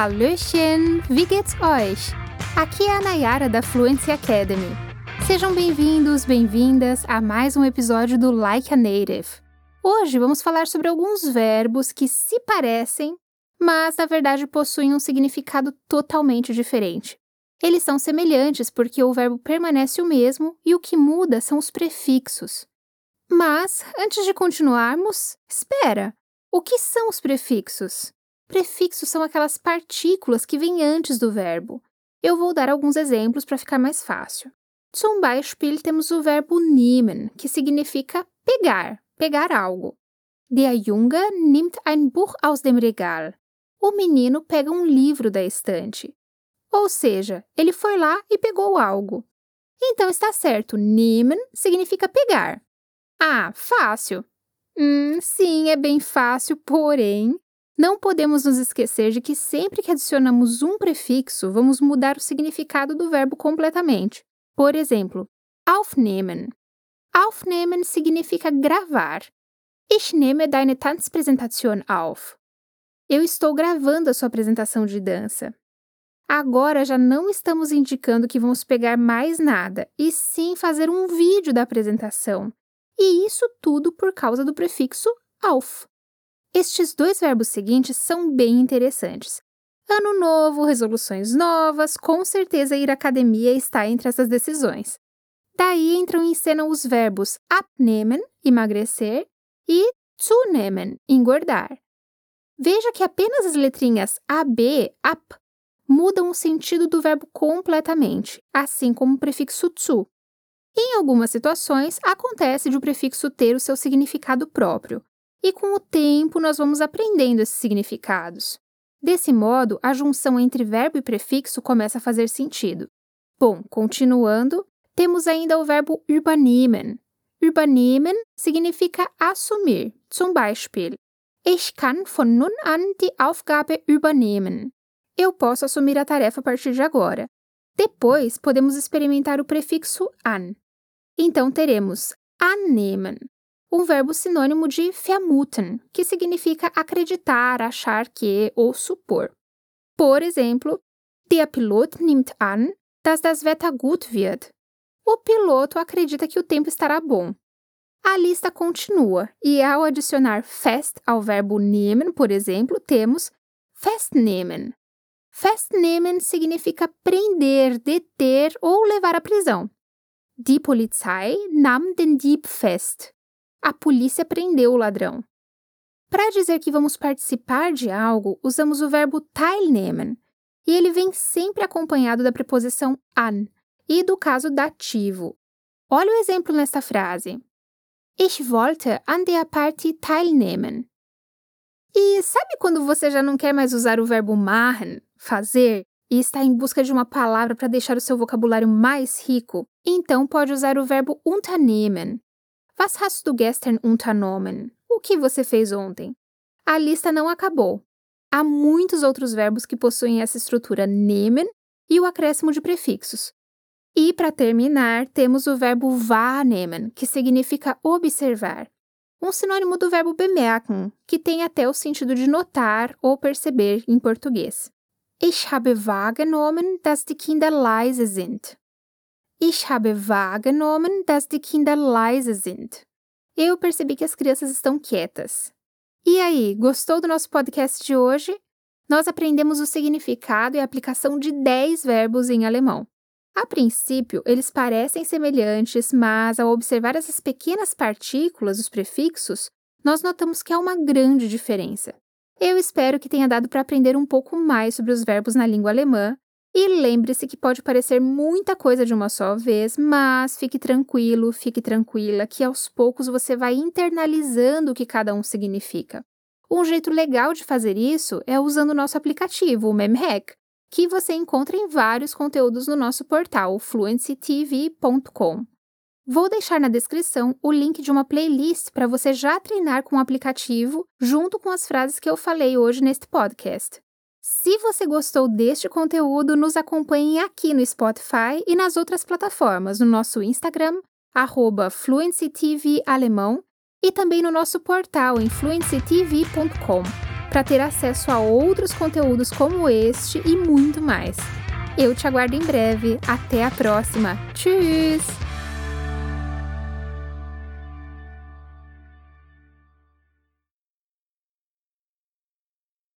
Hallöchen! Wie geht's euch? Aqui é a Nayara da Fluency Academy. Sejam bem-vindos, bem-vindas a mais um episódio do Like a Native. Hoje vamos falar sobre alguns verbos que se parecem, mas na verdade possuem um significado totalmente diferente. Eles são semelhantes porque o verbo permanece o mesmo e o que muda são os prefixos. Mas, antes de continuarmos, espera! O que são os prefixos? Prefixos são aquelas partículas que vêm antes do verbo. Eu vou dar alguns exemplos para ficar mais fácil. Zum Beispiel temos o verbo nehmen, que significa pegar, pegar algo. Der Junge nimmt ein Buch aus dem Regal. O menino pega um livro da estante. Ou seja, ele foi lá e pegou algo. Então está certo, nehmen significa pegar. Ah, fácil. Hum, sim, é bem fácil, porém, não podemos nos esquecer de que sempre que adicionamos um prefixo, vamos mudar o significado do verbo completamente. Por exemplo, aufnehmen. Aufnehmen significa gravar. Ich nehme deine Tanzpräsentation auf. Eu estou gravando a sua apresentação de dança. Agora já não estamos indicando que vamos pegar mais nada, e sim fazer um vídeo da apresentação. E isso tudo por causa do prefixo auf. Estes dois verbos seguintes são bem interessantes. Ano novo, resoluções novas, com certeza ir à academia está entre essas decisões. Daí entram em cena os verbos abnehmen, emagrecer, e zunehmen, engordar. Veja que apenas as letrinhas AB, ap, mudam o sentido do verbo completamente, assim como o prefixo zu. Em algumas situações, acontece de o prefixo ter o seu significado próprio, e com o tempo nós vamos aprendendo esses significados. Desse modo, a junção entre verbo e prefixo começa a fazer sentido. Bom, continuando, temos ainda o verbo übernehmen. Übernehmen significa assumir. Zum Beispiel, ich kann von nun an die Aufgabe übernehmen. Eu posso assumir a tarefa a partir de agora. Depois, podemos experimentar o prefixo an. Então, teremos annehmen, um verbo sinônimo de vermuten, que significa acreditar, achar que ou supor. Por exemplo, der Pilot nimmt an, dass das Wetter gut wird. O piloto acredita que o tempo estará bom. A lista continua, e ao adicionar fest ao verbo nehmen, por exemplo, temos festnehmen, Festnehmen significa prender, deter ou levar à prisão. Die Polizei nahm den Dieb fest. A polícia prendeu o ladrão. Para dizer que vamos participar de algo, usamos o verbo teilnehmen, e ele vem sempre acompanhado da preposição an e do caso dativo. Olha o exemplo nesta frase. Ich wollte an der Party teilnehmen. E sabe quando você já não quer mais usar o verbo machen, fazer, e está em busca de uma palavra para deixar o seu vocabulário mais rico? Então pode usar o verbo unternehmen. Was hast du gestern unternommen? O que você fez ontem? A lista não acabou. Há muitos outros verbos que possuem essa estrutura nehmen e o acréscimo de prefixos. E, para terminar, temos o verbo wahrnehmen, que significa observar um sinônimo do verbo bemerken, que tem até o sentido de notar ou perceber em português. Ich habe wahrgenommen, dass die Kinder leise sind. Ich habe wahrgenommen, dass die Kinder leise sind. Eu percebi que as crianças estão quietas. E aí, gostou do nosso podcast de hoje? Nós aprendemos o significado e a aplicação de 10 verbos em alemão. A princípio, eles parecem semelhantes, mas ao observar essas pequenas partículas, os prefixos, nós notamos que há uma grande diferença. Eu espero que tenha dado para aprender um pouco mais sobre os verbos na língua alemã. E lembre-se que pode parecer muita coisa de uma só vez, mas fique tranquilo, fique tranquila, que aos poucos você vai internalizando o que cada um significa. Um jeito legal de fazer isso é usando o nosso aplicativo, o MemHack que você encontra em vários conteúdos no nosso portal fluencytv.com. Vou deixar na descrição o link de uma playlist para você já treinar com o aplicativo, junto com as frases que eu falei hoje neste podcast. Se você gostou deste conteúdo, nos acompanhe aqui no Spotify e nas outras plataformas, no nosso Instagram, FluencyTVAlemão, e também no nosso portal em fluencytv.com. para ter acesso a outros conteúdos como este e muito mais. Eu te aguardo em breve. Até a próxima. Tchau!